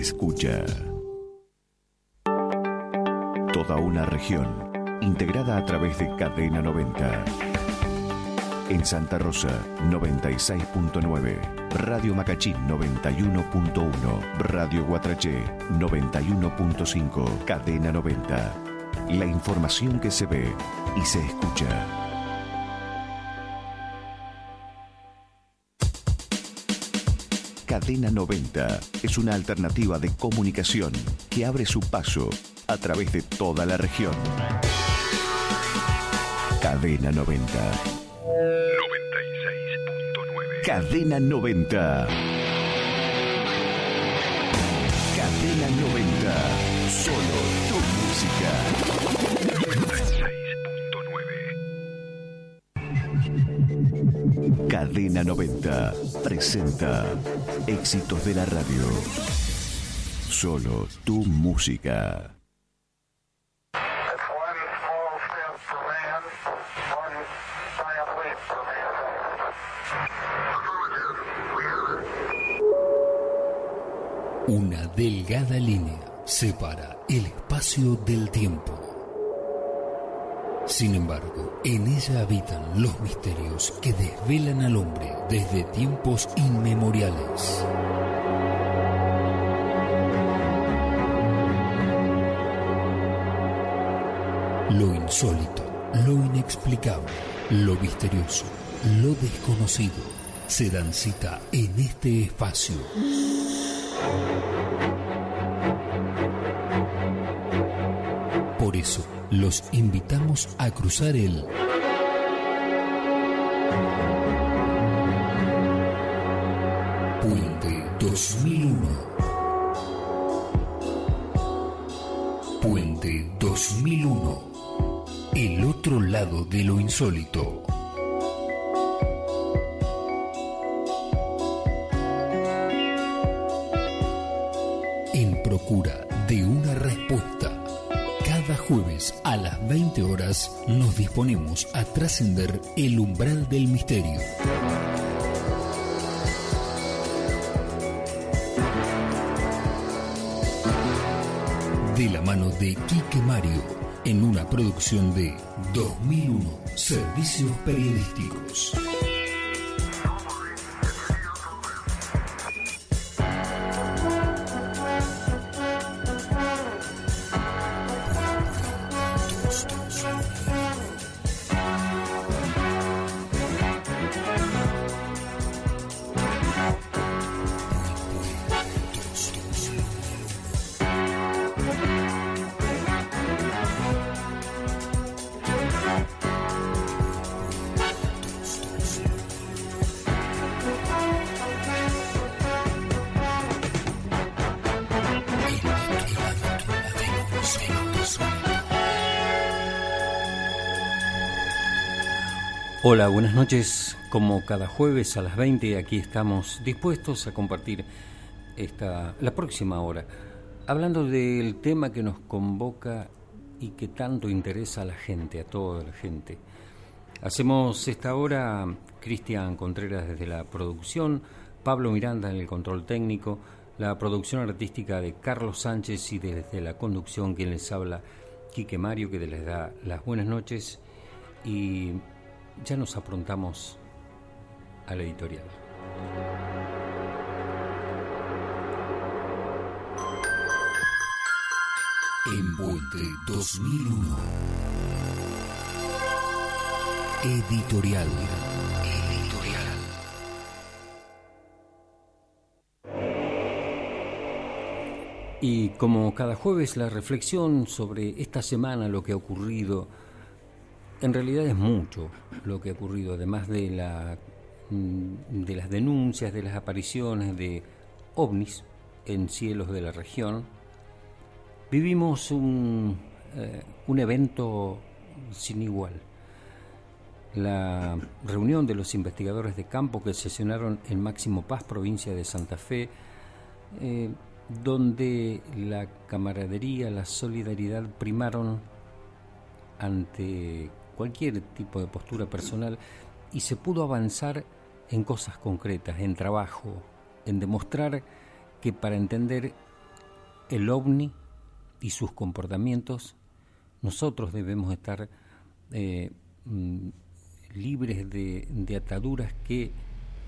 escucha. Toda una región integrada a través de Cadena 90. En Santa Rosa, 96.9. Radio Macachín, 91.1. Radio Guatraché, 91.5. Cadena 90. La información que se ve y se escucha. Cadena 90 es una alternativa de comunicación que abre su paso a través de toda la región. Cadena 90. 96.9. Cadena 90. Cadena 90. Solo tu música. 96.9. Cadena 90 presenta éxitos de la radio. Solo tu música. Una delgada línea separa el espacio del tiempo. Sin embargo, en ella habitan los misterios que desvelan al hombre desde tiempos inmemoriales. Lo insólito, lo inexplicable, lo misterioso, lo desconocido se dan cita en este espacio. Eso, los invitamos a cruzar el Puente 2001. Puente 2001. El otro lado de lo insólito. 20 horas nos disponemos a trascender el umbral del misterio. De la mano de Quique Mario, en una producción de 2001 Servicios Periodísticos. Hola, buenas noches. Como cada jueves a las 20, aquí estamos dispuestos a compartir esta, la próxima hora, hablando del tema que nos convoca y que tanto interesa a la gente, a toda la gente. Hacemos esta hora Cristian Contreras desde la producción, Pablo Miranda en el control técnico, la producción artística de Carlos Sánchez y desde la conducción quien les habla, Quique Mario, que les da las buenas noches y ya nos aprontamos al editorial. En Puente 2001. Editorial. Editorial. Y como cada jueves la reflexión sobre esta semana, lo que ha ocurrido, en realidad es mucho lo que ha ocurrido, además de, la, mm, de las denuncias, de las apariciones de ovnis en cielos de la región. Vivimos un, eh, un evento sin igual. La reunión de los investigadores de campo que sesionaron en Máximo Paz, provincia de Santa Fe, eh, donde la camaradería, la solidaridad primaron ante cualquier tipo de postura personal y se pudo avanzar en cosas concretas, en trabajo, en demostrar que para entender el ovni y sus comportamientos, nosotros debemos estar eh, mm, libres de, ataduras que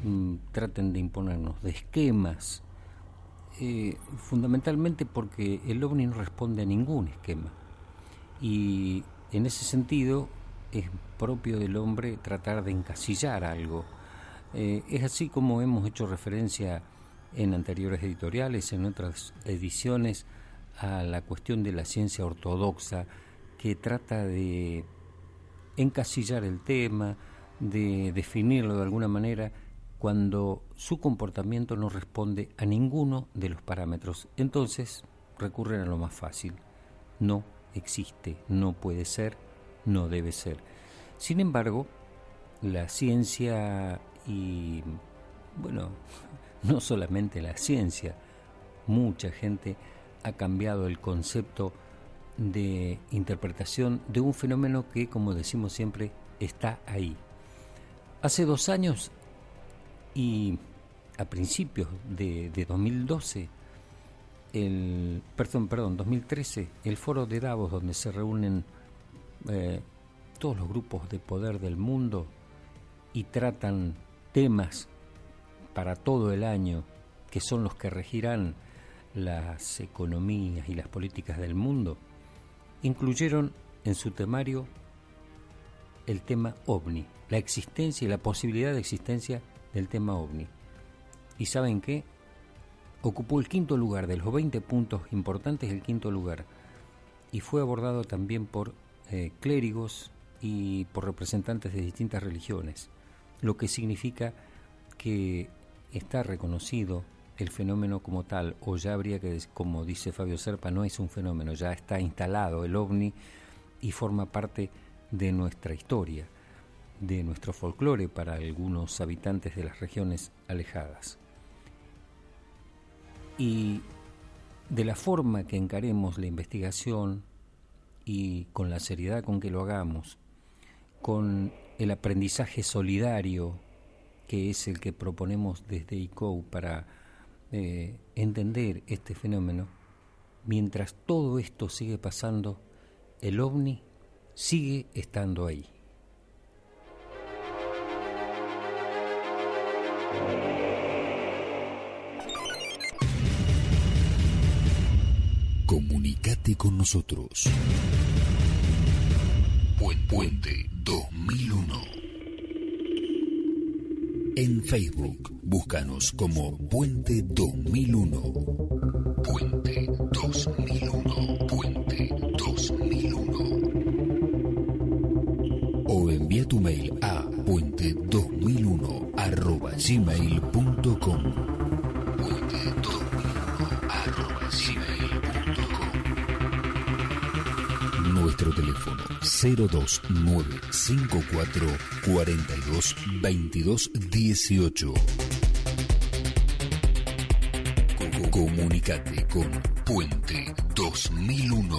mm, traten de imponernos, de esquemas, eh, fundamentalmente porque el ovni no responde a ningún esquema. Y en ese sentido es propio del hombre tratar de encasillar algo. Eh, es así como hemos hecho referencia en anteriores editoriales, en otras ediciones, a la cuestión de la ciencia ortodoxa que trata de encasillar el tema, de definirlo de alguna manera cuando su comportamiento no responde a ninguno de los parámetros. Entonces recurren a lo más fácil. No existe, no puede ser, no debe ser. Sin embargo, la ciencia y, bueno, no solamente la ciencia, mucha gente ha cambiado el concepto de interpretación de un fenómeno que, como decimos siempre, está ahí. Hace dos años y a principios de, 2012, el, perdón, perdón, 2013, el foro de Davos, donde se reúnen eh, todos los grupos de poder del mundo y tratan temas para todo el año, que son los que regirán las economías y las políticas del mundo, incluyeron en su temario el tema ovni, la existencia y la posibilidad de existencia del tema ovni. ¿Y saben qué? Ocupó el quinto lugar, de los 20 puntos importantes, el quinto lugar. Y fue abordado también por eh, clérigos y por representantes de distintas religiones, lo que significa que está reconocido el fenómeno como tal, o ya habría que, como dice Fabio Serpa, no es un fenómeno, ya está instalado el ovni y forma parte de nuestra historia, de nuestro folclore para algunos habitantes de las regiones alejadas. Y de la forma que encaremos la investigación y con la seriedad con que lo hagamos, con el aprendizaje solidario que es el que proponemos desde ICO para eh, entender este fenómeno, mientras todo esto sigue pasando, el ovni sigue estando ahí. Comunicate con nosotros. Puente 2001 en Facebook, búscanos como Puente 2001. Puente 2001. Puente 2001. O envía tu mail a puente2001 arroba. 02954 42 22 18. Comunicate con Puente 2001.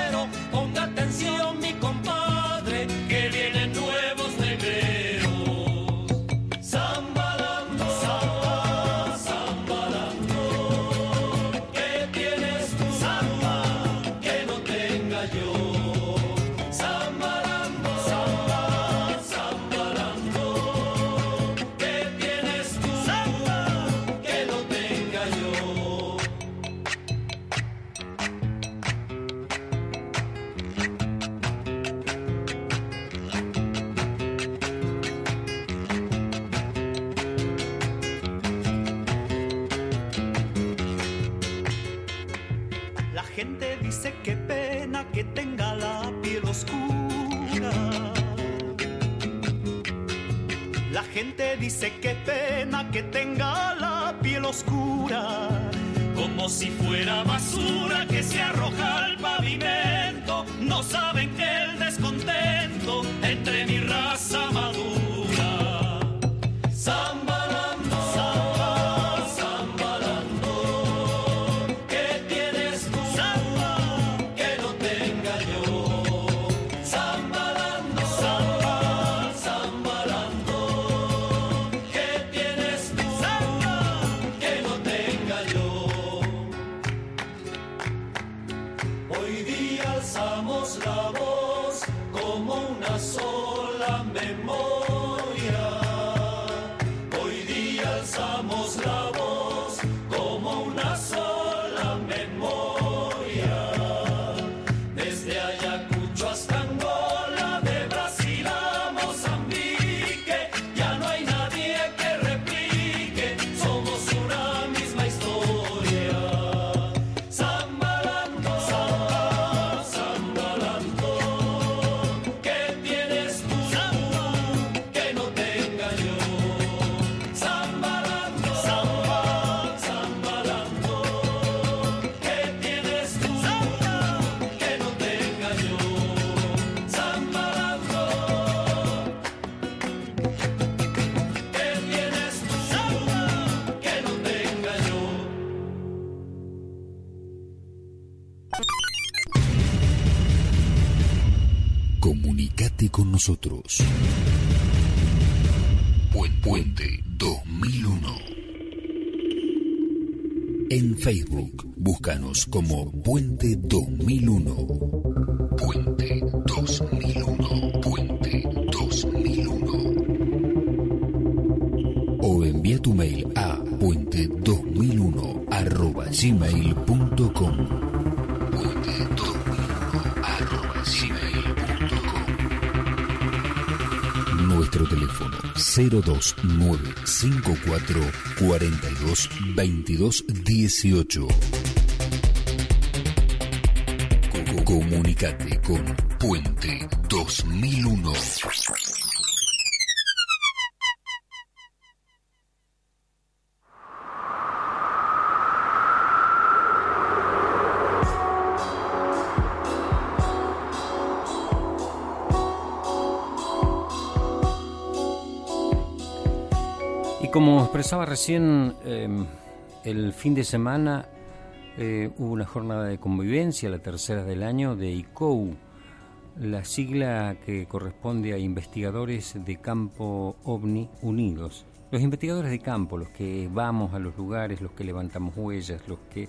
nosotros. Puente 2001. En Facebook, búscanos como Puente 2001. 02954 42 22 18. Comunicate con Puente 2001. Expresaba recién, em, el fin de semana eh, hubo una jornada de convivencia, la tercera del año, de ICOU, la sigla que corresponde a investigadores de campo OVNI unidos. Los investigadores de campo, los que vamos a los lugares, los que levantamos huellas, los que,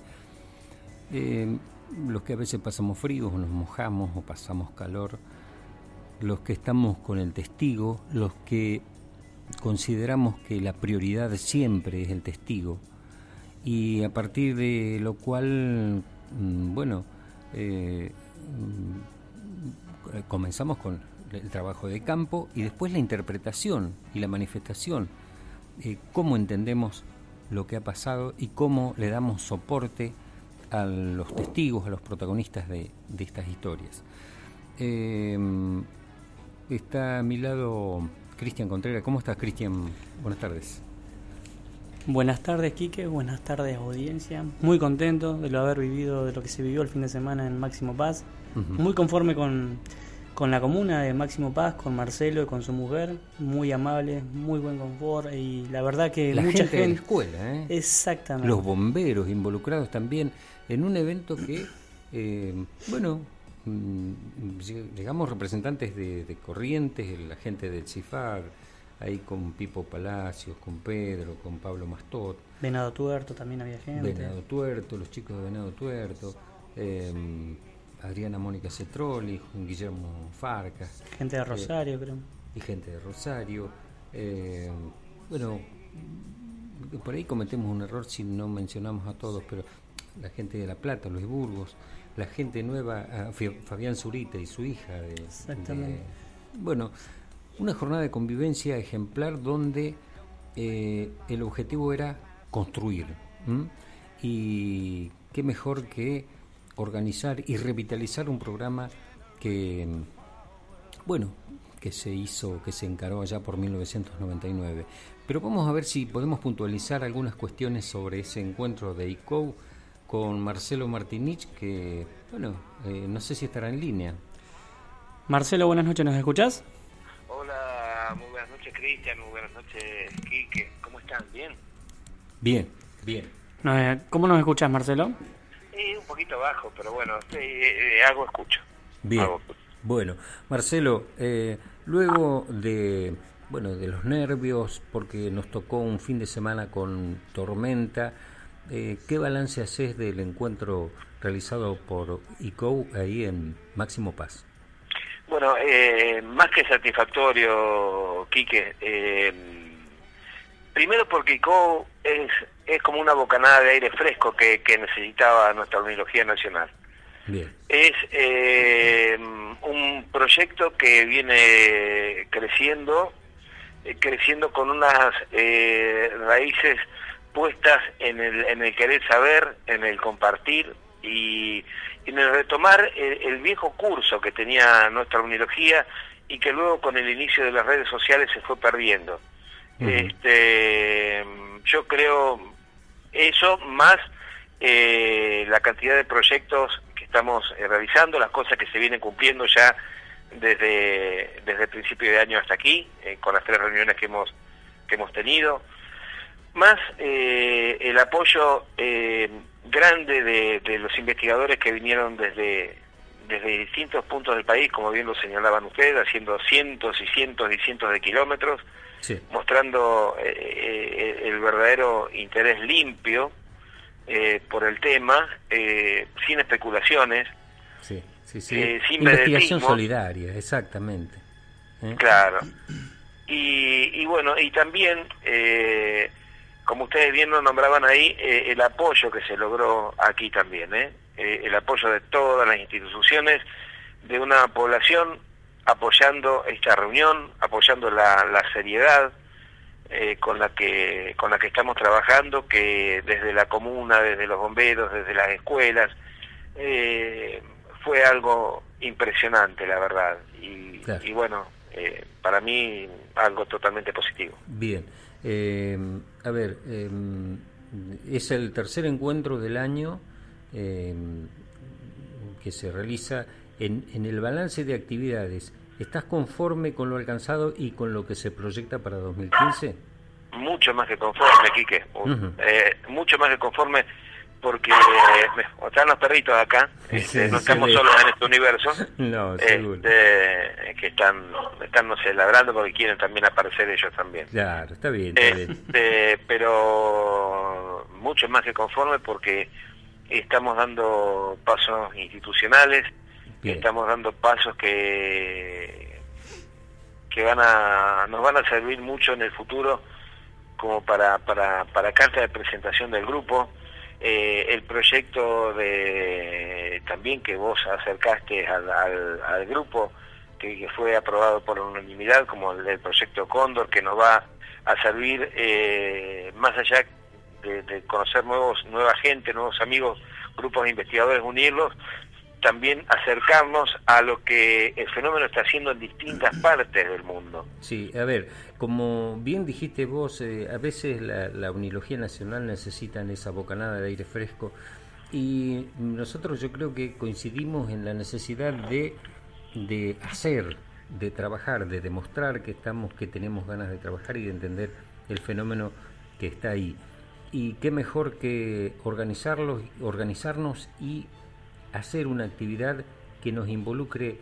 em, los que a veces pasamos frío o nos mojamos o pasamos calor, los que estamos con el testigo, los que consideramos que la prioridad siempre es el testigo y a partir de lo cual, mm, bueno, eh, mm, comenzamos con el trabajo de campo y después la interpretación y la manifestación, eh, cómo entendemos lo que ha pasado y cómo le damos soporte a los testigos, a los protagonistas de, estas historias. Eh, está a mi lado Cristian Contreras. ¿Cómo estás, Cristian? Buenas tardes. Buenas tardes, Quique. Buenas tardes, audiencia. Muy contento de lo haber vivido, de lo que se vivió el fin de semana en Máximo Paz. Muy conforme con, la comuna de Máximo Paz, con Marcelo y con su mujer. Muy amable, muy buen confort. Y la verdad que la mucha gente, de la escuela, ¿eh? Exactamente. Los bomberos involucrados también en un evento que, eh, bueno, llegamos representantes de, Corrientes, la gente del CIFAG, ahí con Pipo Palacios, con Pedro, con Pablo Mastot. Venado Tuerto también había gente. Venado Tuerto, los chicos de Venado Tuerto. Em, Adriana Mónica Cetroli, Guillermo Farcas. Gente de Rosario, creo. Y gente de Rosario. Em, bueno, por ahí cometemos un error si no mencionamos a todos, pero la gente de La Plata, Luis Burgos, la gente nueva, Fabián Zurita y su hija. De, Exactamente. bueno, una jornada de convivencia ejemplar donde eh, el objetivo era construir. Y qué mejor que organizar y revitalizar un programa que, bueno, que se hizo, que se encaró allá por 1999. Pero vamos a ver si podemos puntualizar algunas cuestiones sobre ese encuentro de ICO con Marcelo Martinich, que, bueno, eh, no sé si estará en línea. Marcelo, buenas noches, ¿nos escuchás? Hola, muy buenas noches Cristian, muy buenas noches Quique, ¿cómo están? ¿Bien? Bien, bien. Eh, ¿Cómo nos escuchás, Marcelo? Eh, un poquito bajo, pero bueno, eh, hago escucho. Bien. Bueno, Marcelo, eh, luego de bueno de los nervios, porque nos tocó un fin de semana con tormenta, eh, ¿qué balance haces del encuentro realizado por ICO ahí en Máximo Paz? Bueno, eh, más que satisfactorio, Quique. Eh, primero porque ICO es, es como una bocanada de aire fresco que, que necesitaba nuestra Unilogía Nacional. Bien. Es eh, un proyecto que viene creciendo, eh, creciendo con unas eh, raíces puestas en el, en el querer saber, en el compartir y, en el retomar el, viejo curso que tenía nuestra unilogía y que luego con el inicio de las redes sociales se fue perdiendo. Este, yo creo eso más eh, la cantidad de proyectos que estamos eh, realizando, las cosas que se vienen cumpliendo ya desde, desde el principio de año hasta aquí, eh, con las tres reuniones que hemos, que hemos tenido, más el apoyo grande de, los investigadores que vinieron desde, desde distintos puntos del país, como bien lo señalaban ustedes, haciendo cientos y cientos y cientos de kilómetros, mostrando el verdadero interés limpio eh, por el tema, eh, sin especulaciones, sí, sí. Eh, sin investigación solidaria, exactamente. Claro. Y, bueno, y también, como ustedes bien lo nombraban ahí, el apoyo que se logró aquí también, el apoyo de todas las instituciones, de una población apoyando esta reunión, apoyando la, la seriedad, eh, con la que con la que estamos trabajando que desde la comuna desde los bomberos desde las escuelas eh, fue algo impresionante la verdad. Y, y bueno eh, para mí algo totalmente positivo. Bien a ver es el tercer encuentro del año que se realiza en, en el balance de actividades ¿Estás conforme con lo alcanzado y con lo que se proyecta para 2015? Mucho más que conforme, Quique. Eh, mucho más que conforme porque están los perritos acá, este, no estamos solos en este universo, no, este, que están, están, no sé, ladrando porque quieren también aparecer ellos también. Claro, está bien. Este, pero mucho más que conforme porque estamos dando pasos institucionales, estamos dando pasos que que van a nos van a servir mucho en el futuro como para para para carta de presentación del grupo eh, el proyecto de también que vos acercaste al, al, grupo que, fue aprobado por unanimidad como el, proyecto Cóndor que nos va a servir eh, más allá de, de, conocer nuevos nueva gente nuevos amigos grupos de investigadores unirlos también acercarnos a lo que el fenómeno está haciendo en distintas partes del mundo. Sí, a ver, como bien dijiste vos, eh, a veces la, la, unilogía nacional necesitan esa bocanada de aire fresco y nosotros yo creo que coincidimos en la necesidad de, de hacer, de trabajar, de demostrar que estamos, que tenemos ganas de trabajar y de entender el fenómeno que está ahí. Y qué mejor que organizarlos, organizarnos y hacer una actividad que nos involucre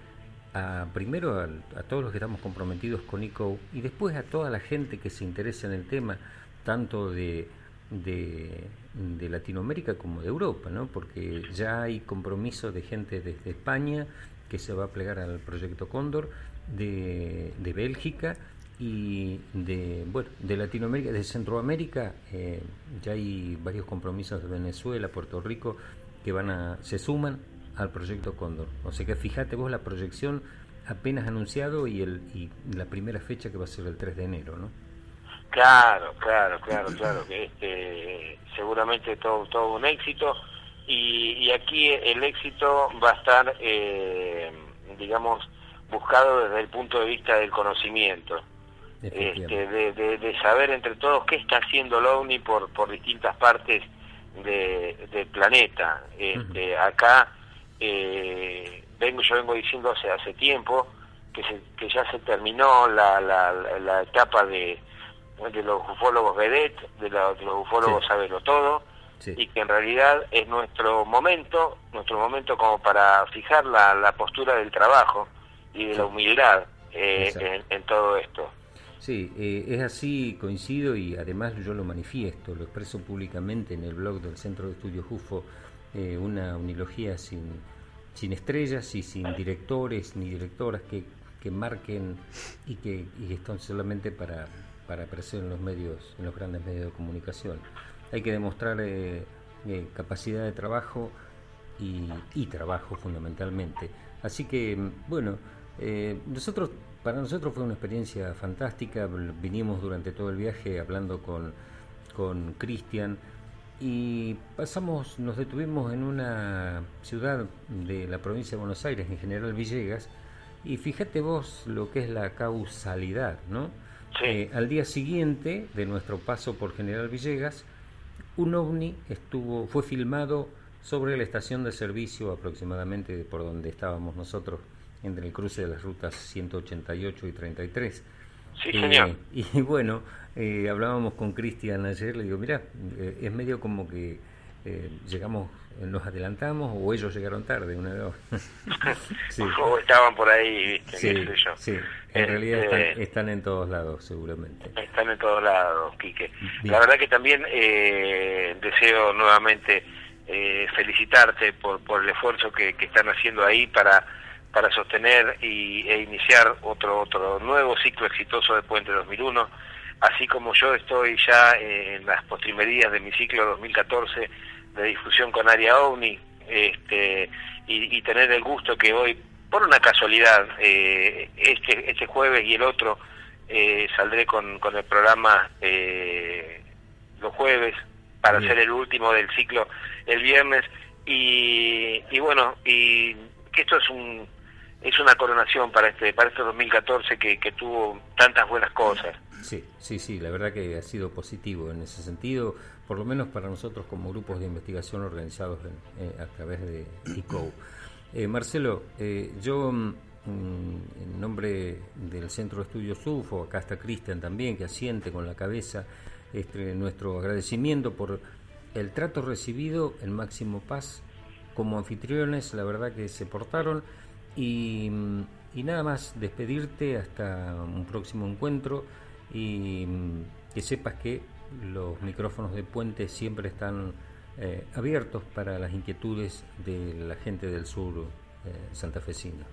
a, primero a, todos los que estamos comprometidos con ICO y después a toda la gente que se interesa en el tema, tanto de, de, Latinoamérica como de Europa, ¿no? porque ya hay compromiso de gente desde España que se va a plegar al proyecto Cóndor, de, de Bélgica y de, bueno, de Latinoamérica, de Centroamérica, eh, ya hay varios compromisos de Venezuela, Puerto Rico, que van a, se suman al proyecto Cóndor. O sea que fíjate vos la proyección apenas anunciado y, el, y la primera fecha que va a ser el 3 de enero, ¿no? Claro, claro, claro, claro. Este, seguramente todo, todo un éxito y, aquí el éxito va a estar, eh, digamos, buscado desde el punto de vista del conocimiento, este, de, saber entre todos qué está haciendo el OVNI por, por distintas partes del planeta. Este, Acá eh, vengo yo vengo diciendo hace hace tiempo que, que ya se terminó la, la, etapa de, de los ufólogos vedet, de, los ufólogos sí. todo, y que en realidad es nuestro momento, nuestro momento como para fijar la, la postura del trabajo y de la humildad eh, en, todo esto. Sí, eh, es así, coincido y además yo lo manifiesto, lo expreso públicamente en el blog del Centro de Estudios UFO, eh, una unilogía sin, sin estrellas y sin directores ni directoras que, que marquen y que y están solamente para, para aparecer en los medios, en los grandes medios de comunicación. Hay que demostrar capacidad de trabajo y, y trabajo fundamentalmente. Así que, bueno, eh, nosotros, para nosotros fue una experiencia fantástica, vinimos durante todo el viaje hablando con Cristian y pasamos, nos detuvimos en una ciudad de la provincia de Buenos Aires, en General Villegas, y fíjate vos lo que es la causalidad, ¿no? Eh, al día siguiente de nuestro paso por General Villegas, un ovni estuvo, fue filmado sobre la estación de servicio aproximadamente por donde estábamos nosotros entre el cruce de las rutas 188 y 33. Sí, señor. Eh, y bueno, eh, hablábamos con Cristian ayer, le digo, mira, eh, es medio como que llegamos, nos adelantamos o ellos llegaron tarde, una vez. sí. O estaban por ahí, ¿viste? Sí, sí. en realidad están, en todos lados, seguramente. Están en todos lados, Quique. La verdad que también deseo nuevamente felicitarte por, por el esfuerzo que están haciendo ahí para para sostener y, e iniciar otro, otro nuevo ciclo exitoso de Puente 2001, así como yo estoy ya en las postrimerías de mi ciclo 2014 de difusión con Aria OVNI, este, y, tener el gusto que hoy, por una casualidad, eh, este, este jueves y el otro, eh, saldré con, con el programa eh, los jueves para hacer el último del ciclo el viernes. Y, y bueno y que esto es un es una coronación para este para este 2014 que, que tuvo tantas buenas cosas. Sí, sí, sí, la verdad que ha sido positivo en ese sentido, por lo menos para nosotros como grupos de investigación organizados eh, a través de ICO. Eh, Marcelo, eh, yo mm, en nombre del Centro de Estudios UFO, acá está Cristian también, que asiente con la cabeza, este, nuestro agradecimiento por el trato recibido en Máximo Paz como anfitriones, la verdad que se portaron y, nada más, despedirte hasta un próximo encuentro y que sepas que los micrófonos de Puente siempre están eh, abiertos para las inquietudes de la gente del sur eh, santafesino.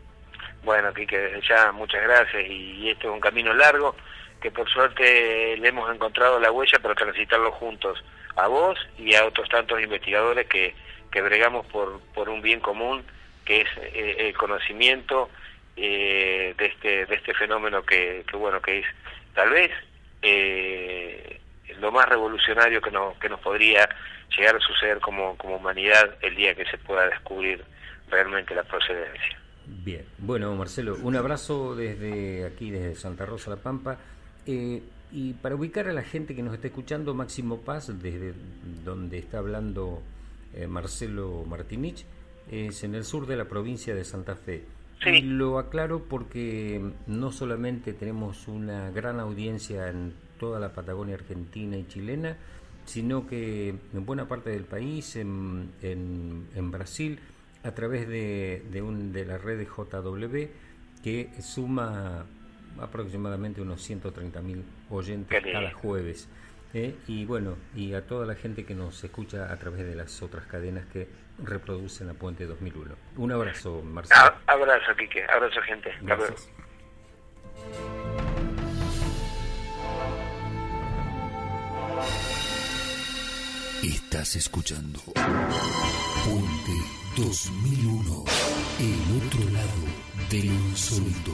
Bueno, Quique, ya muchas gracias y esto es un camino largo que por suerte le hemos encontrado la huella para transitarlo juntos, a vos y a otros tantos investigadores que, que bregamos por, por un bien común que es eh, el conocimiento eh, de este de este fenómeno que, bueno que es tal vez eh, lo más revolucionario que nos que nos podría llegar a suceder como, como humanidad el día que se pueda descubrir realmente la procedencia. Bien, bueno Marcelo, un abrazo desde aquí, desde Santa Rosa La Pampa. y para ubicar a la gente que nos está escuchando, Máximo Paz, desde donde está hablando Marcelo Martinich, es en el sur de la provincia de Santa Fe. Sí. Lo aclaro porque no solamente tenemos una gran audiencia en toda la Patagonia argentina y chilena, sino que en buena parte del país, en, en, Brasil, a través de, de, un, de la red de JW, que suma aproximadamente unos 130.000 oyentes cada jueves. ¿Eh? Y bueno, y a toda la gente que nos escucha a través de las otras cadenas que reproducen la Puente 2001. Un abrazo, Marcelo. Abrazo, Quique. Abrazo, gente. Gracias. Estás escuchando Puente 2001, el otro lado del insólito.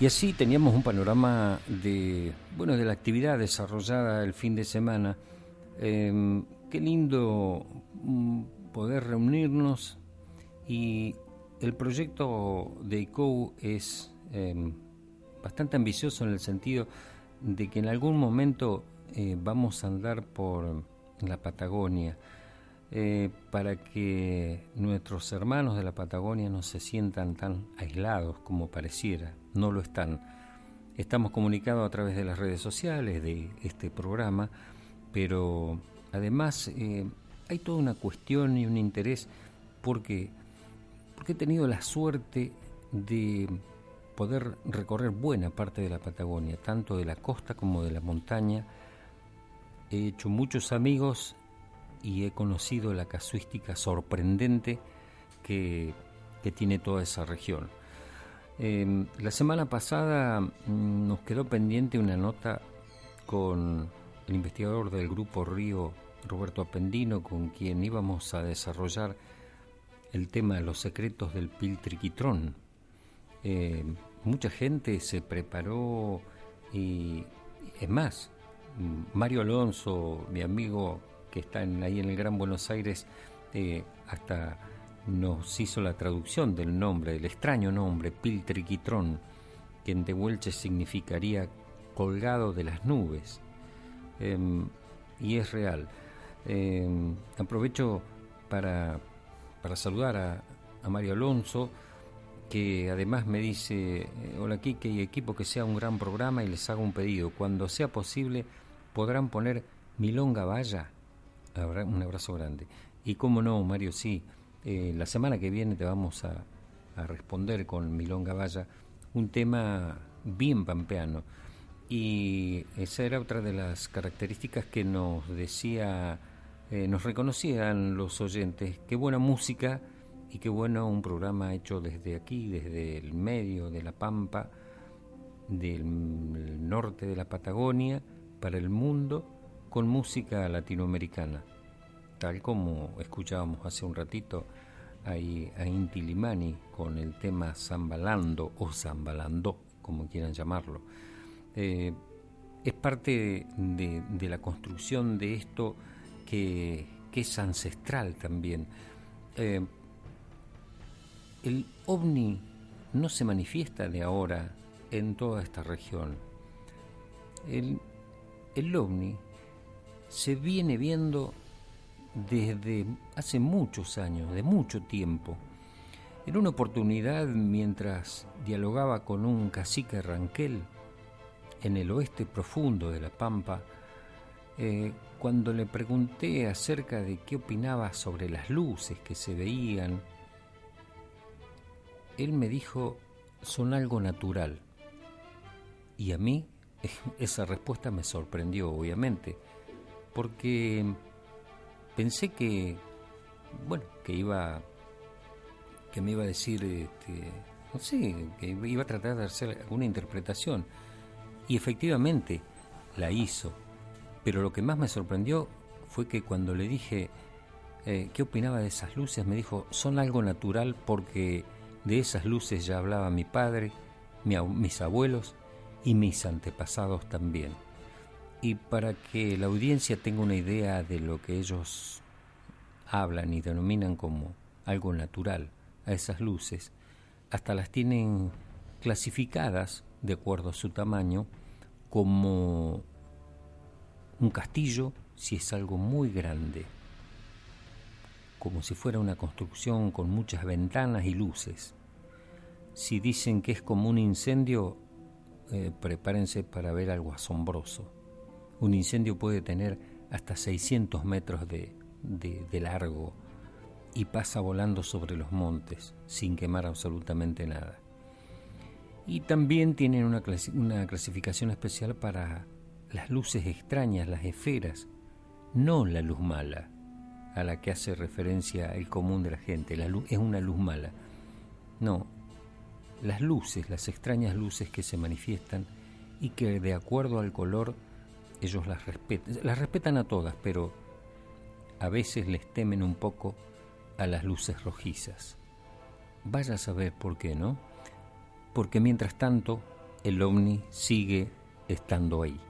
Y así teníamos un panorama de, bueno, de la actividad desarrollada el fin de semana. Em, qué lindo mm, poder reunirnos y el proyecto de ICO es em, bastante ambicioso en el sentido de que en algún momento eh, vamos a andar por la Patagonia eh, para que nuestros hermanos de la Patagonia no se sientan tan aislados como pareciera, no lo están. Estamos comunicados a través de las redes sociales de este programa, pero además eh, hay toda una cuestión y un interés porque, porque he tenido la suerte de poder recorrer buena parte de la Patagonia, tanto de la costa como de la montaña. He hecho muchos amigos y he conocido la casuística sorprendente que, tiene toda esa región. Em, la semana pasada mm, nos quedó pendiente una nota con el investigador del Grupo Río, Roberto Apendino, con quien íbamos a desarrollar el tema de los secretos del piltriquitrón. Em, mucha gente se preparó y es más, mm, Mario Alonso, mi amigo que están ahí en el Gran Buenos Aires, eh, hasta nos hizo la traducción del nombre, del extraño nombre, Piltriquitrón, que en Tehuelche significaría colgado de las nubes. Em, y es real. Em, aprovecho para, para saludar a, a, Mario Alonso, que además me dice, eh, hola Kike y equipo, que sea un gran programa y les hago un pedido. Cuando sea posible, podrán poner Milonga Valla un abrazo grande. Y cómo no, Mario, sí, eh, la semana que viene te vamos a, responder con Milonga Valla un tema bien pampeano. Y esa era otra de las características que nos decía, eh, nos reconocían los oyentes. Qué buena música y qué bueno un programa hecho desde aquí, desde el medio de la Pampa, del norte de la Patagonia, para el mundo con música latinoamericana, tal como escuchábamos hace un ratito ahí a Inti Limani con el tema Zambalando o Zambalando, como quieran llamarlo. Eh, es parte de, la construcción de esto que, es ancestral también. Eh, el ovni no se manifiesta de ahora en toda esta región. El, el ovni se viene viendo desde hace muchos años, de mucho tiempo. En una oportunidad, mientras dialogaba con un cacique ranquel en el oeste profundo de la Pampa, eh, cuando le pregunté acerca de qué opinaba sobre las luces que se veían, él me dijo, son algo natural. Y a mí esa respuesta me sorprendió, obviamente porque pensé que, bueno, que iba, que me iba a decir, este, no sé, que iba a tratar de hacer alguna interpretación. Y efectivamente la hizo. Pero lo que más me sorprendió fue que cuando le dije eh, qué opinaba de esas luces, me dijo, son algo natural porque de esas luces ya hablaba mi padre, mis abuelos y mis antepasados también. Y para que la audiencia tenga una idea de lo que ellos hablan y denominan como algo natural a esas luces, hasta las tienen clasificadas, de acuerdo a su tamaño, como un castillo si es algo muy grande, como si fuera una construcción con muchas ventanas y luces. Si dicen que es como un incendio, eh, prepárense para ver algo asombroso. Un incendio puede tener hasta 600 metros de, largo y pasa volando sobre los montes sin quemar absolutamente nada. Y también tienen una, una clasificación especial para las luces extrañas, las esferas, no la luz mala, a la que hace referencia el común de la gente. La luz es una luz mala. No, las luces, las extrañas luces que se manifiestan y que de acuerdo al color ellos las respetan, las respetan a todas, pero a veces les temen un poco a las luces rojizas. Vaya a saber por qué, ¿no? Porque mientras tanto, el ovni sigue estando ahí.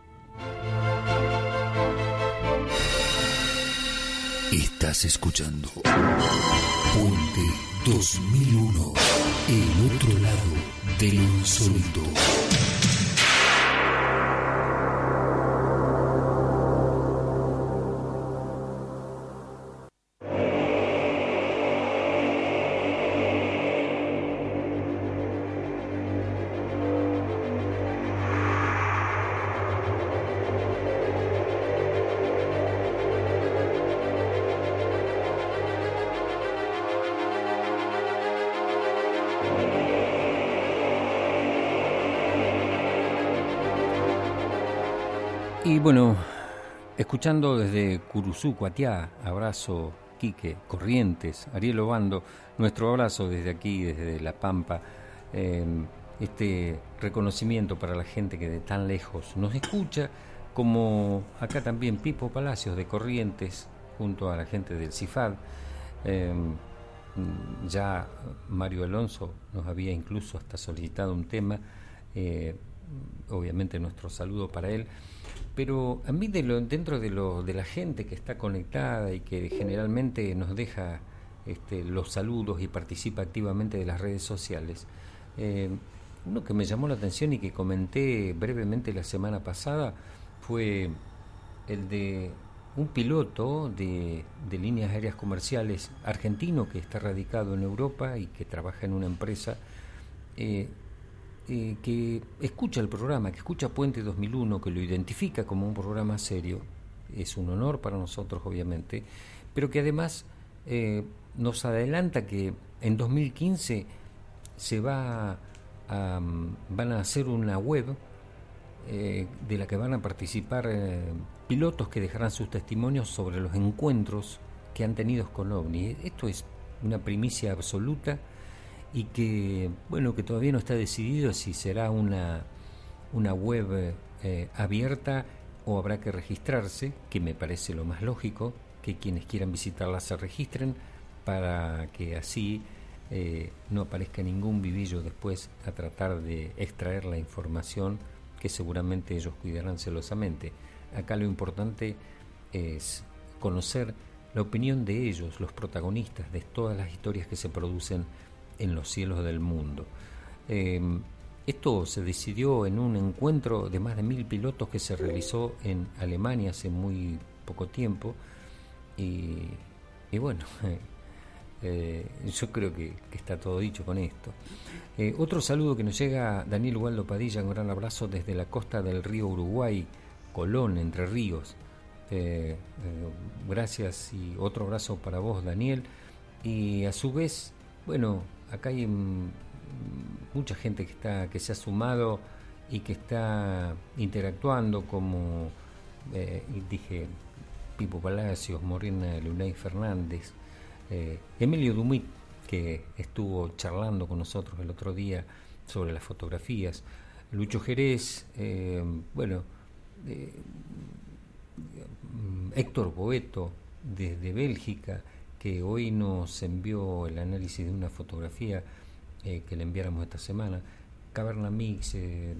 Estás escuchando Puente 2001, el otro lado del insólito. Escuchando desde Curuzú, Cuatiá, abrazo Quique, Corrientes, Ariel Obando, nuestro abrazo desde aquí, desde La Pampa, em, este reconocimiento para la gente que de tan lejos nos escucha, como acá también Pipo Palacios de Corrientes, junto a la gente del CIFAD. Em, ya Mario Alonso nos había incluso hasta solicitado un tema, eh, obviamente nuestro saludo para él. Pero a mí dentro de, lo, de la gente que está conectada y que generalmente nos deja este, los saludos y participa activamente de las redes sociales, eh, uno que me llamó la atención y que comenté brevemente la semana pasada fue el de un piloto de, de líneas aéreas comerciales argentino que está radicado en Europa y que trabaja en una empresa eh, eh, que escucha el programa, que escucha Puente 2001, que lo identifica como un programa serio, es un honor para nosotros obviamente, pero que además eh, nos adelanta que en 2015 se va a, van a hacer una web eh, de la que van a participar pilotos que dejarán sus testimonios sobre los encuentros que han tenido con OVNI. Esto es una primicia absoluta y que, bueno, que todavía no está decidido si será una, una web eh, abierta o habrá que registrarse, que me parece lo más lógico, que quienes quieran visitarla se registren para que así eh, no aparezca ningún vivillo después a tratar de extraer la información que seguramente ellos cuidarán celosamente. Acá lo importante es conocer la opinión de ellos, los protagonistas de todas las historias que se producen en los cielos del mundo. Em, esto se decidió en un encuentro de más de mil pilotos que se realizó en Alemania hace muy poco tiempo y, bueno, eh, yo creo que, está todo dicho con esto. Eh, otro saludo que nos llega Daniel Waldo Padilla, un gran abrazo desde la costa del río Uruguay, Colón, Entre Ríos. Eh, gracias y otro abrazo para vos, Daniel. Y a su vez, bueno, acá hay mucha gente que está que se ha sumado y que está interactuando como eh, dije Pipo Palacios, Morena Lunay Fernández, eh, Emilio Dumit que estuvo charlando con nosotros el otro día sobre las fotografías, Lucho Jerez, eh, bueno, Héctor Boeto desde Bélgica, que hoy nos envió el análisis de una fotografía eh, que le enviáramos esta semana. Caverna Mix, eh,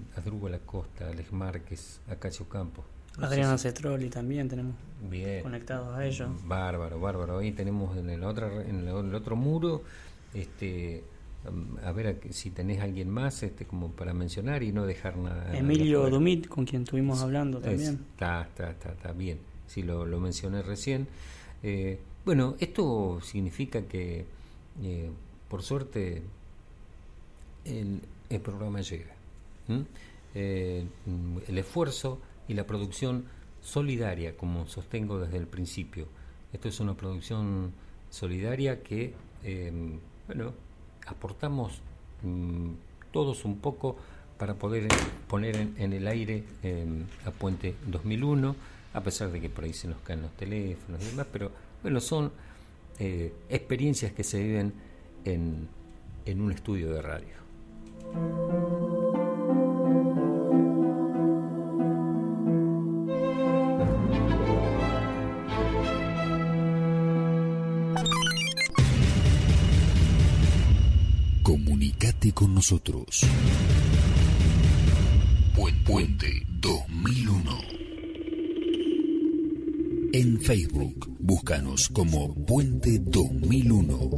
La Costa, Alex Márquez, Acacio Campos. Adriana Cetroli también tenemos bien. conectados a ellos. Bárbaro, bárbaro. Ahí tenemos en el, otro, en el otro muro, este, mm, a ver si tenés alguien más este, como para mencionar y no dejar nada. Emilio Dumit, con quien estuvimos hablando también. Está, está, está, está, bien. Sí, lo, lo mencioné recién. Eh, bueno, esto significa que, eh, por suerte, el, programa llega. Eh, el esfuerzo y la producción solidaria, como sostengo desde el principio. Esto es una producción solidaria que, em, bueno, aportamos mm, todos un poco para poder poner en, el aire em, a Puente 2001, a pesar de que por ahí se nos caen los teléfonos y demás, pero bueno, son eh, experiencias que se viven en, en un estudio de radio. Comunicate con nosotros. Puente 2001. En Facebook, búscanos como Puente 2001.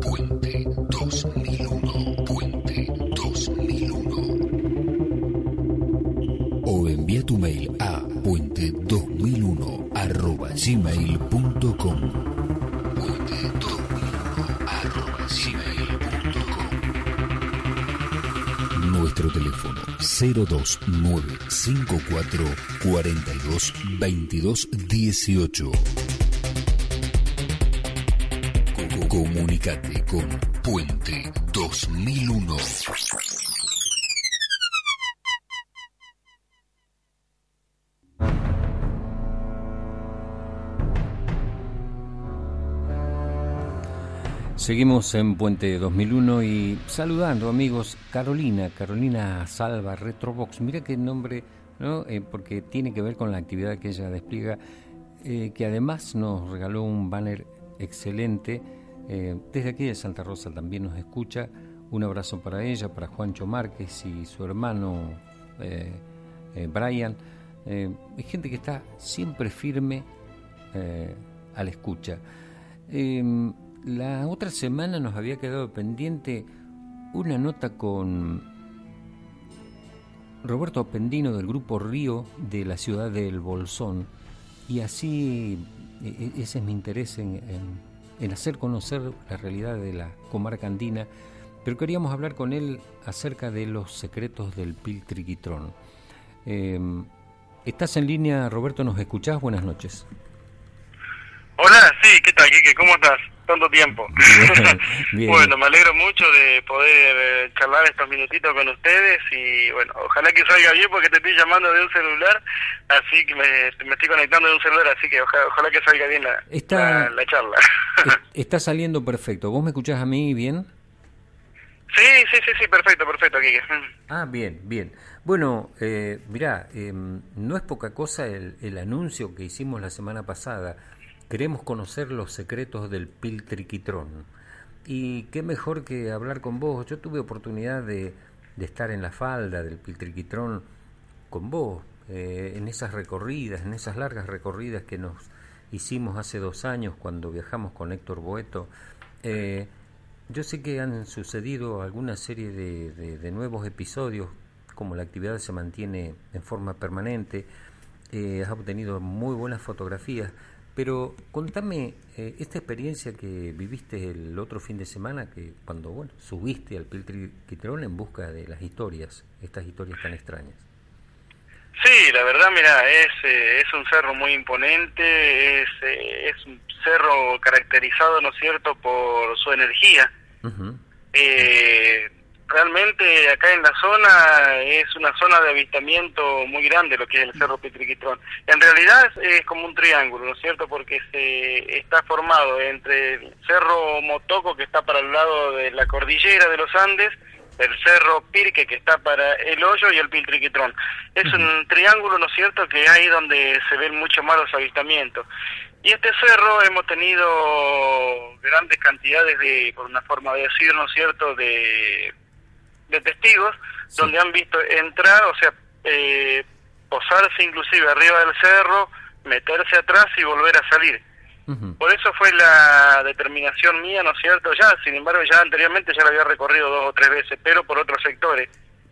Puente 2001. Puente 2001. O envía tu mail a puente2001 arroba gmail.com. teléfono 02954 42 22 18. Comunicate con Puente 2001. Seguimos en Puente 2001 y saludando amigos, Carolina, Carolina Salva Retrobox, mira qué nombre, ¿no? Eh, porque tiene que ver con la actividad que ella despliega, eh, que además nos regaló un banner excelente, eh, desde aquí de Santa Rosa también nos escucha, un abrazo para ella, para Juancho Márquez y su hermano Brian, es gente que está siempre firme a la escucha. La otra semana nos había quedado pendiente una nota con Roberto Pendino del Grupo Río de la ciudad del Bolsón y así e, e, ese es mi interés en, hacer conocer la realidad de la comarca andina, pero queríamos hablar con él acerca de los secretos del Piltriquitrón. Em, ¿Estás en línea, Roberto? ¿Nos escuchás? Buenas noches. Hola, sí, ¿qué tal, Quique? ¿Cómo estás? Tanto tiempo. bueno, me alegro mucho de poder eh, charlar estos minutitos con ustedes y bueno, ojalá que salga bien porque te estoy llamando de un celular, así que me, estoy conectando de un celular, así que ojalá, que salga bien la, la, charla. está saliendo perfecto. ¿Vos me escuchás a mí bien? Sí, sí, sí, sí, perfecto, perfecto, Quique. Ah, bien, bien. Bueno, eh, mirá, em, no es poca cosa el, el anuncio que hicimos la semana pasada Queremos conocer los secretos del piltriquitrón. Y qué mejor que hablar con vos. Yo tuve oportunidad de, estar en la falda del piltriquitrón con vos, eh, en esas recorridas, en esas largas recorridas que nos hicimos hace dos años cuando viajamos con Héctor Boeto. Eh, yo sé que han sucedido alguna serie de, nuevos episodios, como la actividad se mantiene en forma permanente, eh, has obtenido muy buenas fotografías. Pero contame eh, esta experiencia que viviste el otro fin de semana, que cuando bueno, subiste al Piltriquitrón en busca de las historias, estas historias tan extrañas. Sí, la verdad, mira, es, eh, es un cerro muy imponente, es, eh, es un cerro caracterizado, ¿no es cierto?, por su energía. eh, realmente acá en la zona es una zona de avistamiento muy grande lo que es el Cerro Pitriquitrón. En realidad es, como un triángulo, ¿no es cierto? Porque se está formado entre el Cerro Motoco que está para el lado de la cordillera de los Andes, el Cerro Pirque que está para el hoyo y el Piltriquitrón. Es un triángulo, ¿no es cierto?, que ahí donde se ven mucho más los avistamientos. Y este cerro hemos tenido grandes cantidades de, por una forma de decir, ¿no es cierto?, de de testigos donde han visto entrar, o sea, eh, posarse inclusive arriba del cerro, meterse atrás y volver a salir. Por eso fue la determinación mía, ¿no es cierto? Ya, sin embargo, ya anteriormente ya la había recorrido dos o tres veces, pero por otros sectores.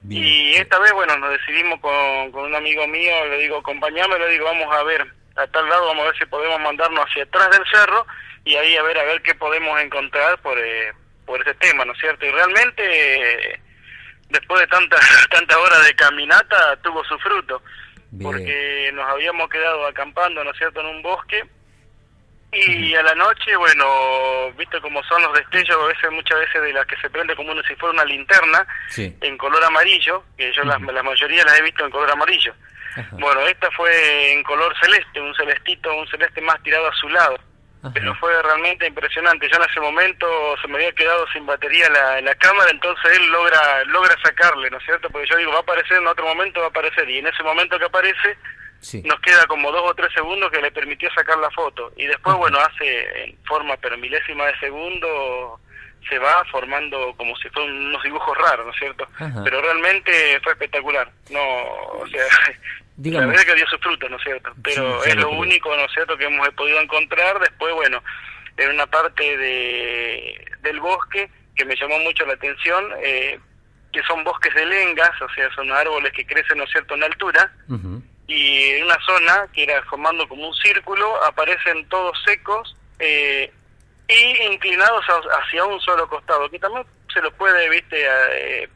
y esta vez, bueno, nos decidimos con, con un amigo mío, le digo, acompañame, le digo, vamos a ver a tal lado, vamos a ver si podemos mandarnos hacia atrás del cerro y ahí a ver a ver qué podemos encontrar por, eh, por ese tema, ¿no es cierto? Y realmente después de tantas tantas horas de caminata tuvo su fruto. Porque nos habíamos quedado acampando no es cierto en un bosque. Y a la noche bueno viste como son los destellos a veces muchas veces de las que se prende como si fuera una linterna en color amarillo que yo la, mayoría las he visto en color amarillo. Bueno esta fue en color celeste un celestito un celeste más tirado a pero fue realmente impresionante. Yo en ese momento se me había quedado sin batería la, la cámara, entonces él logra logra sacarle, ¿no es cierto? Porque yo digo, va a aparecer en otro momento, va a aparecer, y en ese momento que aparece, nos queda como dos o tres segundos que le permitió sacar la foto. Y después, bueno, hace en forma pero milésima de segundo, se va formando como si fueran unos dibujos raros, ¿no es cierto? Pero realmente fue espectacular, no, o sea, la verdad que dio sus frutos, ¿no es cierto? Pero es lo único, ¿no es cierto?, que hemos podido encontrar. Después, bueno, en una parte de, del bosque que me llamó mucho la atención, eh, que son bosques de lengas, o sea, son árboles que crecen, ¿no es cierto?, en altura. Y en una zona que era formando como un círculo, aparecen todos secos eh, y inclinados hacia un solo costado, que también se lo puede, viste, eh,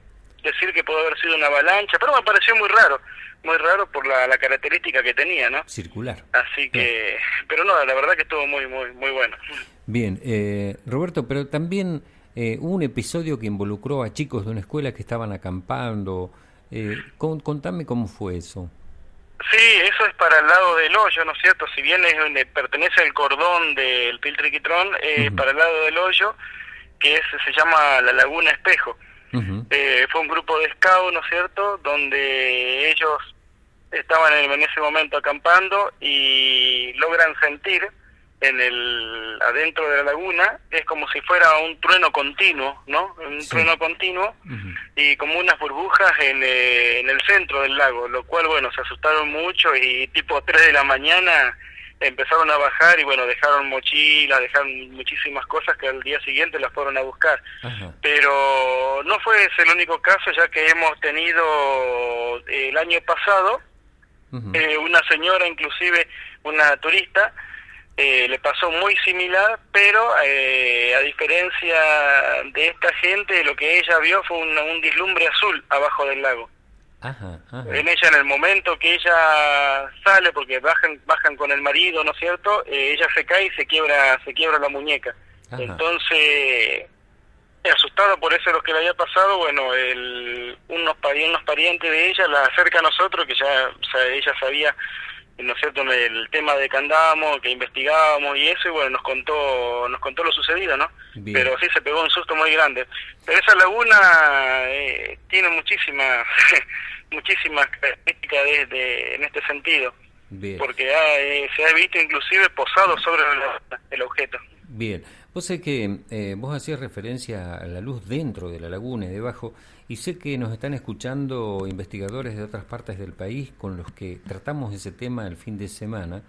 decir que puede haber sido una avalancha, pero me pareció muy raro muy raro por la, característica que tenía, ¿no? Circular. Así que, pero no, la verdad que estuvo muy, muy, muy bueno. Bien, eh, Roberto, pero también eh, hubo un episodio que involucró a chicos de una escuela que estaban acampando. Eh, contame cómo fue eso. Sí, eso es para el lado del hoyo, ¿no es cierto? Si bien es donde pertenece al cordón del Piltriquitrón, eh, para el lado del hoyo, que es, se llama la Laguna Espejo. Eh, fue un grupo de scouts, ¿no es cierto?, donde ellos estaban en, ese momento acampando y logran sentir en el adentro de la laguna es como si fuera un trueno continuo, ¿no? Un trueno continuo y como unas burbujas en, eh, en el centro del lago, lo cual, bueno, se asustaron mucho y tipo 3 de la mañana empezaron a bajar y bueno, dejaron mochila, dejaron muchísimas cosas que al día siguiente las fueron a buscar. Pero no fue ese el único caso, ya que hemos tenido eh, el año pasado eh, una señora, inclusive una turista, eh, le pasó muy similar, pero a diferencia de esta gente, lo que ella vio fue un, un dislumbre azul abajo del lago. En ella, en el momento que ella sale, porque bajan bajan con el marido, ¿no es cierto? Eh, ella se cae y se quiebra se quiebra la muñeca. Entonces, asustada por eso lo que le había pasado, bueno, el, unos, unos parientes de ella la acerca a nosotros, que ya ella sabía, ¿no es cierto?, el tema de que andábamos, que investigábamos y eso, y bueno, nos contó nos contó lo sucedido, ¿no? Pero sí se pegó un susto muy grande. Pero esa laguna eh, tiene muchísimas muchísimas características de, en este sentido. Porque eh, se ha visto inclusive posado sobre el objeto. Bien. Vos sé que eh, vos hacías referencia a la luz dentro de la laguna y debajo, y sé que nos están escuchando investigadores de otras partes del país con los que tratamos ese tema el fin de semana,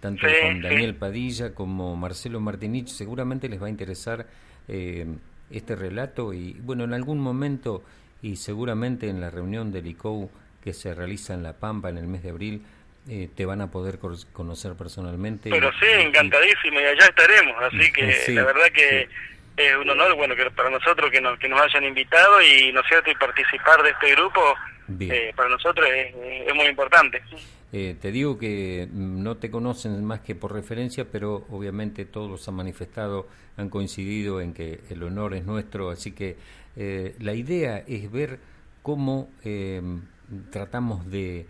tanto con Daniel Padilla como Marcelo Martinich. Seguramente les va a interesar eh, este relato y, bueno, en algún momento y seguramente en la reunión del ICOU que se realiza en La Pampa en el mes de abril eh, te van a poder conocer personalmente. Pero sí, encantadísimo y allá estaremos, así que la verdad que es un honor, bueno, que para nosotros que nos, que nos hayan invitado y, ¿no es cierto?, y participar de este grupo, eh, para nosotros es, muy importante. Eh, te digo que no te conocen más que por referencia, pero obviamente todos han manifestado, han coincidido en que el honor es nuestro, así que eh, la idea es ver cómo eh, tratamos de,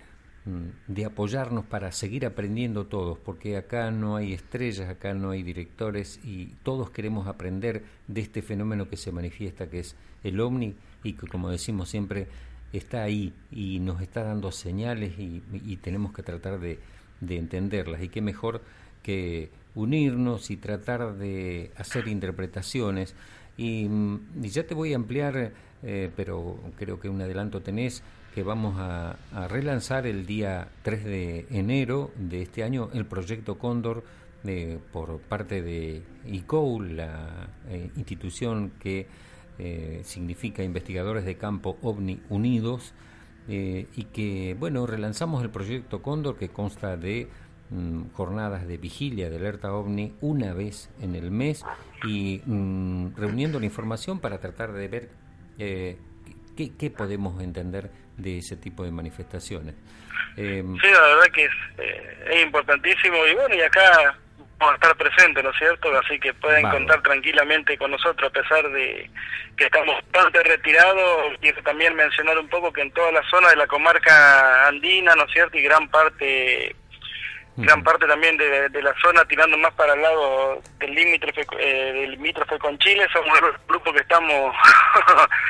de, apoyarnos para seguir aprendiendo todos, porque acá no hay estrellas, acá no hay directores y todos queremos aprender de este fenómeno que se manifiesta, que es el ovni y que, como decimos siempre, está ahí y nos está dando señales y, tenemos que tratar de, de entenderlas. Y qué mejor que unirnos y tratar de hacer interpretaciones y, ya te voy a ampliar, eh, pero creo que un adelanto tenés, que vamos a, relanzar el día 3 de enero de este año el proyecto Cóndor eh, por parte de ICOU, la eh, institución que significa Investigadores de Campo OVNI Unidos, y que, bueno, relanzamos el proyecto Cóndor que consta de Mm, jornadas de vigilia de alerta ovni una vez en el mes y mm, reuniendo la información para tratar de ver eh, qué, podemos entender de ese tipo de manifestaciones. Eh, sí, la verdad que es, eh, es importantísimo y bueno, y acá vamos a estar presentes, ¿no es cierto? Así que pueden contar tranquilamente con nosotros, a pesar de que estamos bastante retirados. Quiero también mencionar un poco que en toda la zona de la comarca andina, ¿no es cierto? Y gran parte gran parte también de, la zona tirando más para el lado del límite eh, del limítrofe con Chile somos el grupo que estamos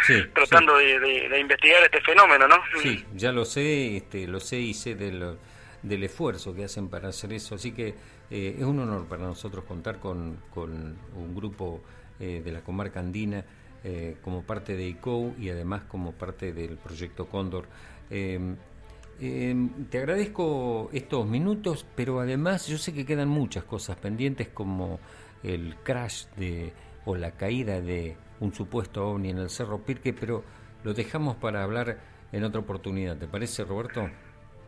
tratando De, investigar este fenómeno no sí ya lo sé este lo sé y sé del, del esfuerzo que hacen para hacer eso. Así que eh, es un honor para nosotros contar con, con un grupo de la comarca andina como parte de ICO y además como parte del proyecto Cóndor. Em, te agradezco estos minutos, pero además yo sé que quedan muchas cosas pendientes como el crash de o la caída de un supuesto ovni en el Cerro Pirque, pero lo dejamos para hablar en otra oportunidad. ¿Te parece, Roberto?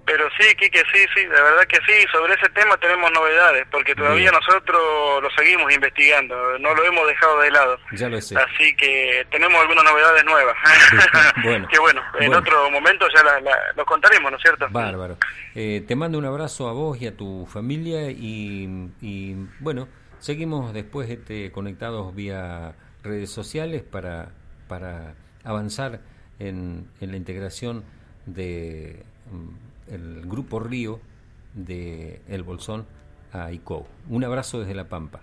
Pero sí, Quique, sí, sí, la verdad que sí, sobre ese tema tenemos novedades, porque todavía nosotros lo seguimos investigando, no lo hemos dejado de lado. Ya lo sé. Así que tenemos algunas novedades nuevas. bueno, que bueno, en otro momento ya lo contaremos, ¿no es cierto? Bárbaro. Eh, te mando un abrazo a vos y a tu familia y, y bueno, seguimos después este, conectados vía redes sociales para, para avanzar en, en la integración de mm, el grupo Río de El Bolsón a ICO. Un abrazo desde La Pampa.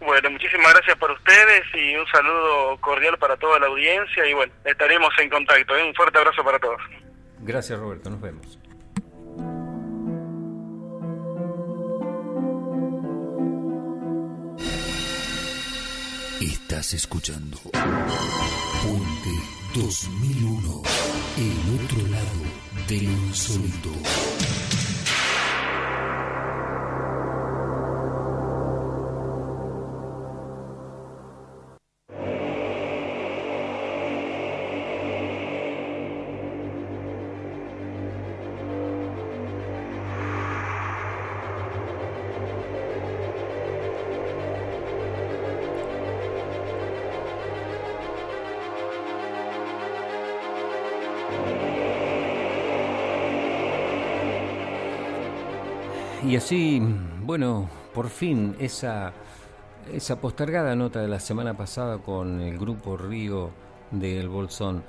Bueno, muchísimas gracias por ustedes y un saludo cordial para toda la audiencia y bueno, estaremos en contacto. ¿eh? Un fuerte abrazo para todos. Gracias Roberto, nos vemos. Estás escuchando Puente 2001, el otro lado del insólito. Y así, bueno, por fin esa, esa postergada nota de la semana pasada con el grupo Río del Bolsón.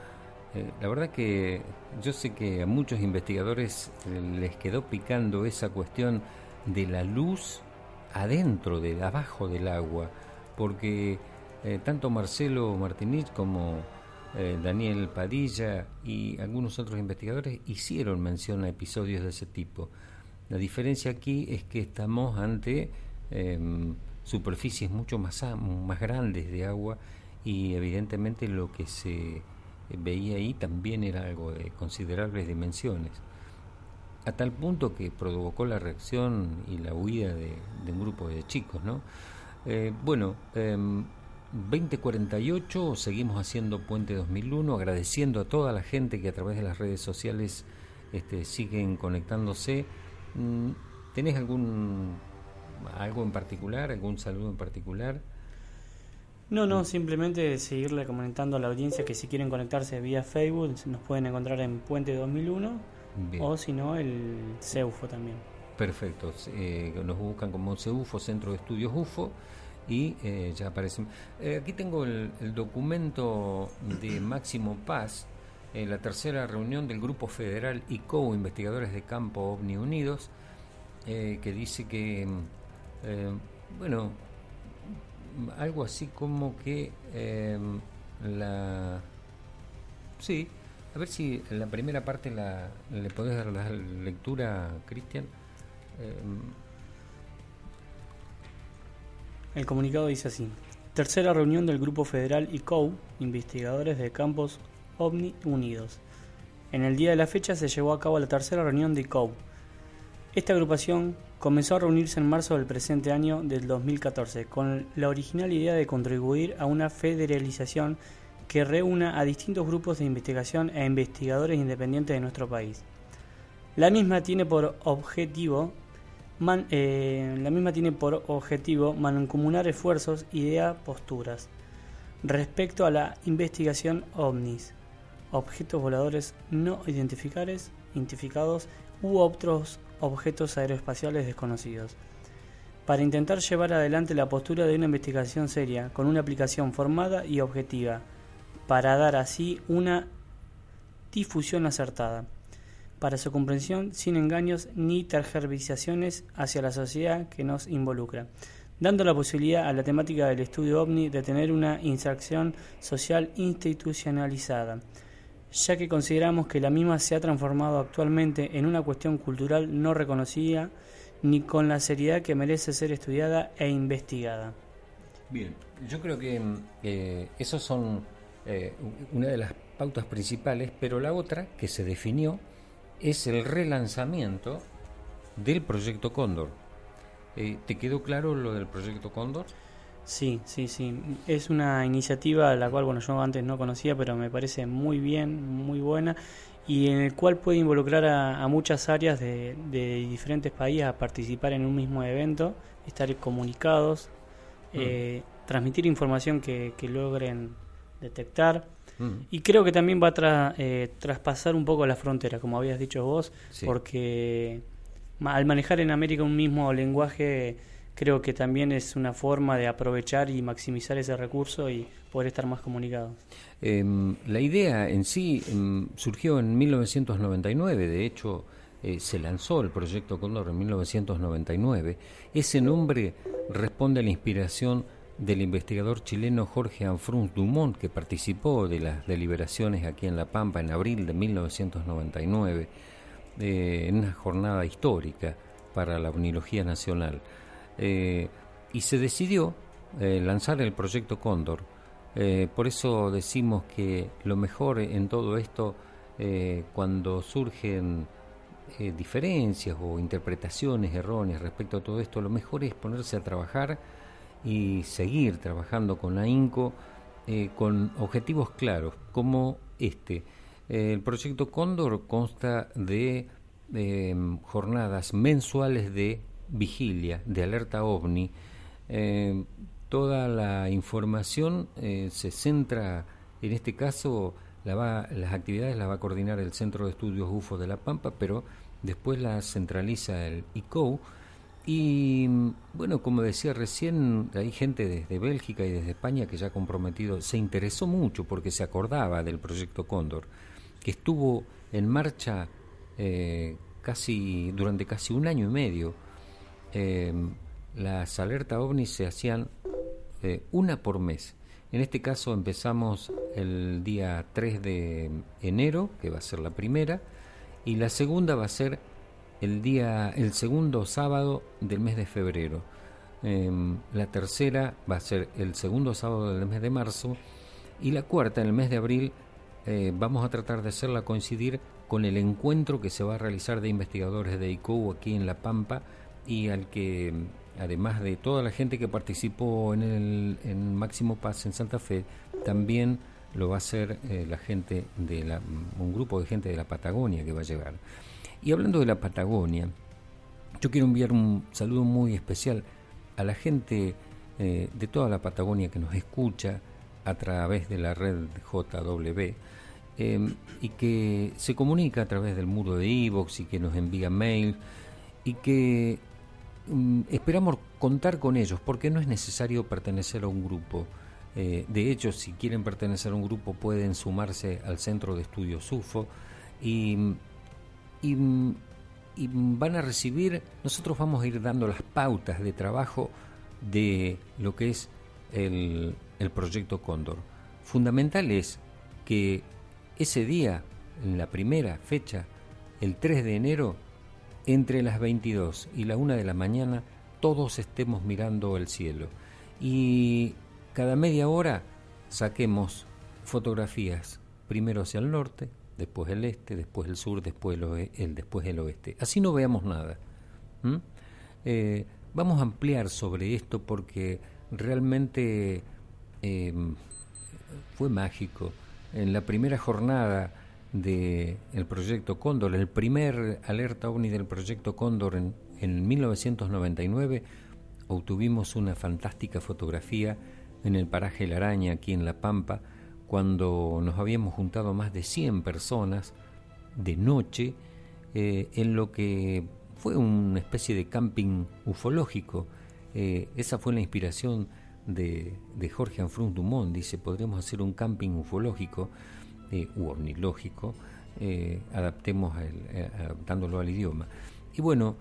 Eh, la verdad que yo sé que a muchos investigadores les quedó picando esa cuestión de la luz adentro, de abajo del agua, porque eh, tanto Marcelo Martínez como eh, Daniel Padilla y algunos otros investigadores hicieron mención a episodios de ese tipo. La diferencia aquí es que estamos ante em, superficies mucho más, más grandes de agua y evidentemente lo que se veía ahí también era algo de considerables dimensiones. A tal punto que provocó la reacción y la huida de, un grupo de chicos, ¿no? Eh, bueno, 2048, em, seguimos haciendo Puente 2001, agradeciendo a toda la gente que a través de las redes sociales este, siguen conectándose ¿Tenés algún algo en particular, algún saludo en particular? No, no, simplemente seguirle comentando a la audiencia que si quieren conectarse vía Facebook nos pueden encontrar en Puente 2001 o si no el CEUFO también. Perfecto, eh, nos buscan como CEUFO, Centro de Estudios UFO y eh, ya aparecen. Eh, aquí tengo el, documento de Máximo Paz, la tercera reunión del Grupo Federal ICO, Investigadores de Campo OVNI Unidos, eh, que dice que, eh, bueno, algo así como que eh, la... Sí, a ver si en la primera parte la, le podés dar la lectura, Cristian. El comunicado dice así. Tercera reunión del Grupo Federal ICO, investigadores de campos OVNI Unidos. En el día de la fecha se llevó a cabo la tercera reunión de ICOW. Esta agrupación comenzó a reunirse en marzo del presente año del 2014 con la original idea de contribuir a una federalización que reúna a distintos grupos de investigación e investigadores independientes de nuestro país. La misma tiene por objetivo eh, la misma tiene por objetivo mancomunar esfuerzos, ideas, posturas respecto a la investigación ovnis, objetos voladores no identificados, identificados u otros objetos aeroespaciales desconocidos. Para intentar llevar adelante la postura de una investigación seria, con una aplicación formada y objetiva, para dar así una difusión acertada, para su comprensión sin engaños ni tergiversaciones hacia la sociedad que nos involucra, dando la posibilidad a la temática del estudio OVNI de tener una inserción social institucionalizada ya que consideramos que la misma se ha transformado actualmente en una cuestión cultural no reconocida ni con la seriedad que merece ser estudiada e investigada. Bien, yo creo que eh, son eh, una de las pautas principales, pero la otra que se definió es el relanzamiento del proyecto Cóndor. Eh, ¿Te quedó claro lo del proyecto Cóndor? Sí, sí, sí. Es una iniciativa la cual, bueno, yo antes no conocía, pero me parece muy bien, muy buena y en el cual puede involucrar a, muchas áreas de, diferentes países a participar en un mismo evento, estar comunicados, mm. eh, transmitir información que, logren detectar. Mm. Y creo que también va a eh, traspasar un poco la frontera, como habías dicho vos, porque al manejar en América un mismo lenguaje, creo que también es una forma de aprovechar y maximizar ese recurso y poder estar más comunicados. Em, la idea en sí em, surgió en 1999, de hecho eh, se lanzó el proyecto Cóndor en 1999. Ese nombre responde a la inspiración del investigador chileno Jorge Anfrun Dumont, que participó de las deliberaciones aquí en La Pampa en abril de 1999, eh, en una jornada histórica para la unilogía nacional. Eh, y se decidió lanzar el proyecto Cóndor eh, por eso decimos que lo mejor en todo esto, eh, cuando surgen eh, diferencias o interpretaciones erróneas respecto a todo esto, lo mejor es ponerse a trabajar y seguir trabajando con AINCO con objetivos claros, como este. el proyecto Cóndor consta de jornadas mensuales de vigilia, de alerta ovni, toda la información eh, se centra, en este caso, las actividades las va a coordinar el Centro de Estudios UFO de La Pampa, pero después las centraliza el ICO. Y bueno, como decía recién, hay gente desde Bélgica y desde España que ya ha comprometido, se interesó mucho porque se acordaba del proyecto Cóndor, que estuvo en marcha eh, casi durante casi un año y medio. Eh, las alertas ovni se hacían eh, una por mes. En este caso empezamos el día 3 de enero, que va a ser la primera, y la segunda va a ser el día el segundo sábado del mes de febrero. Em, la tercera va a ser el segundo sábado del mes de marzo y la cuarta en el mes de abril eh, vamos a tratar de hacerla coincidir con el encuentro que se va a realizar de investigadores de ICO aquí en La Pampa y al que además de toda la gente que participó en el en Máximo Paz en Santa Fe, también lo va a hacer eh, la gente de la, un grupo de gente de la Patagonia que va a llegar. Y hablando de la Patagonia, yo quiero enviar un saludo muy especial a la gente eh, de toda la Patagonia que nos escucha a través de la red JW eh, y que se comunica a través del muro de Evox y que nos envía mail y que esperamos contar con ellos porque no es necesario pertenecer a un grupo. Eh, de hecho, si quieren pertenecer a un grupo pueden sumarse al Centro de Estudios UFO y, y, van a recibir, nosotros vamos a ir dando las pautas de trabajo de lo que es el, el proyecto Cóndor. Fundamental es que ese día, en la primera fecha, el 3 de enero, entre las 22 y la 1 de la mañana todos estemos mirando el cielo y cada media hora saquemos fotografías, primero hacia el norte, después el este, después el sur, después el, después el oeste. Así no veamos nada. Eh, vamos a ampliar sobre esto porque realmente em, fue mágico. En la primera jornada del el proyecto Cóndor, el primer alerta ovni del proyecto Cóndor en, en 1999, obtuvimos una fantástica fotografía en el paraje La Araña, aquí en La Pampa, cuando nos habíamos juntado más de 100 personas de noche eh, en lo que fue una especie de camping ufológico. Eh, esa fue la inspiración de, de Jorge Anfrun Dumont, dice, podremos hacer un camping ufológico eh, u ornilógico, eh, adaptemos eh, adaptándolo al idioma. Y bueno,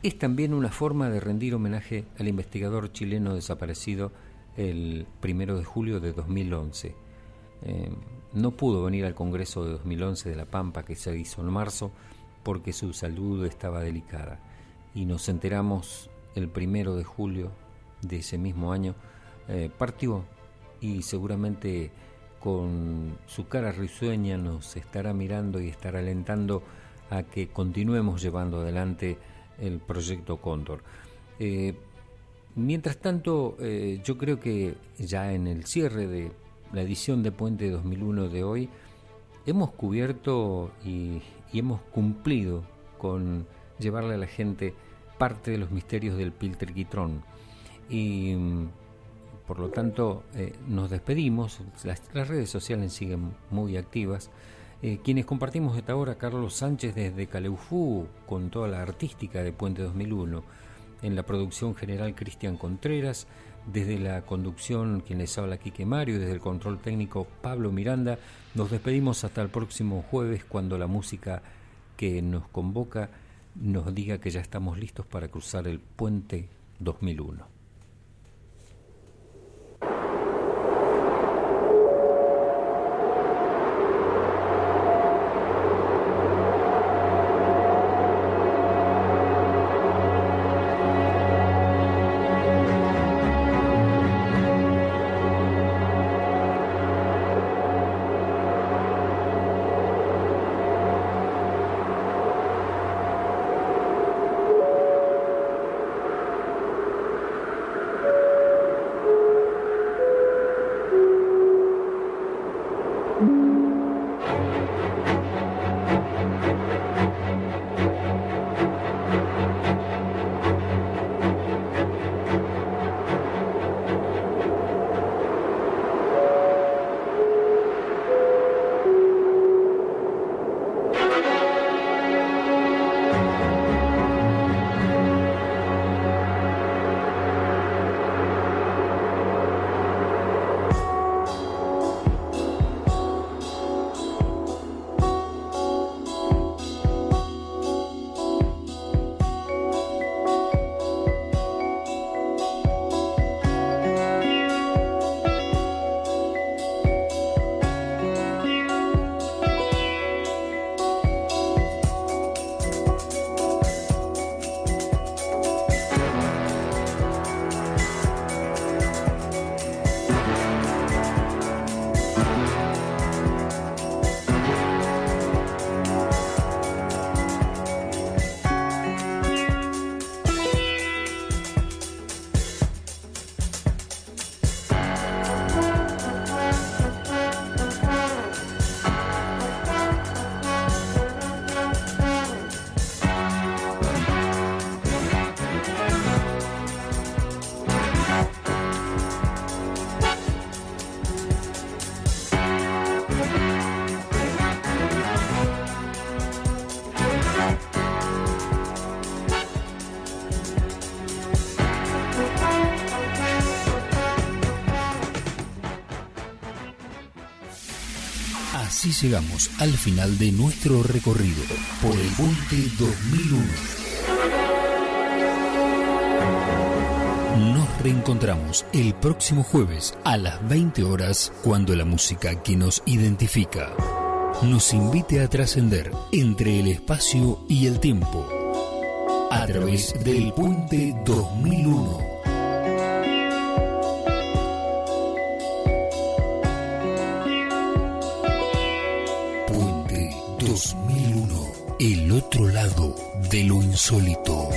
es también una forma de rendir homenaje al investigador chileno desaparecido el primero de julio de 2011. Eh, no pudo venir al Congreso de 2011 de La Pampa que se hizo en marzo porque su salud estaba delicada y nos enteramos el primero de julio de ese mismo año partió y seguramente con su cara risueña nos estará mirando y estará alentando a que continuemos llevando adelante el proyecto Cóndor. Eh, mientras tanto, eh, yo creo que ya en el cierre de la edición de Puente 2001 de hoy, hemos cubierto y, hemos cumplido con llevarle a la gente parte de los misterios del Pilterquitrón. Y mm, por lo tanto, eh, nos despedimos. Las, redes sociales siguen muy activas. Eh, quienes compartimos esta hora, Carlos Sánchez desde Caleufú, con toda la artística de Puente 2001. En la producción general, Cristian Contreras. Desde la conducción, quien les habla, Quique Mario. Desde el control técnico, Pablo Miranda. Nos despedimos hasta el próximo jueves, cuando la música que nos convoca nos diga que ya estamos listos para cruzar el Puente 2001. Llegamos al final de nuestro recorrido por el Puente 2001. Nos reencontramos el próximo jueves a las 20 horas cuando la música que nos identifica nos invite a trascender entre el espacio y el tiempo a través del Puente 2001. Otro lado de lo insólito.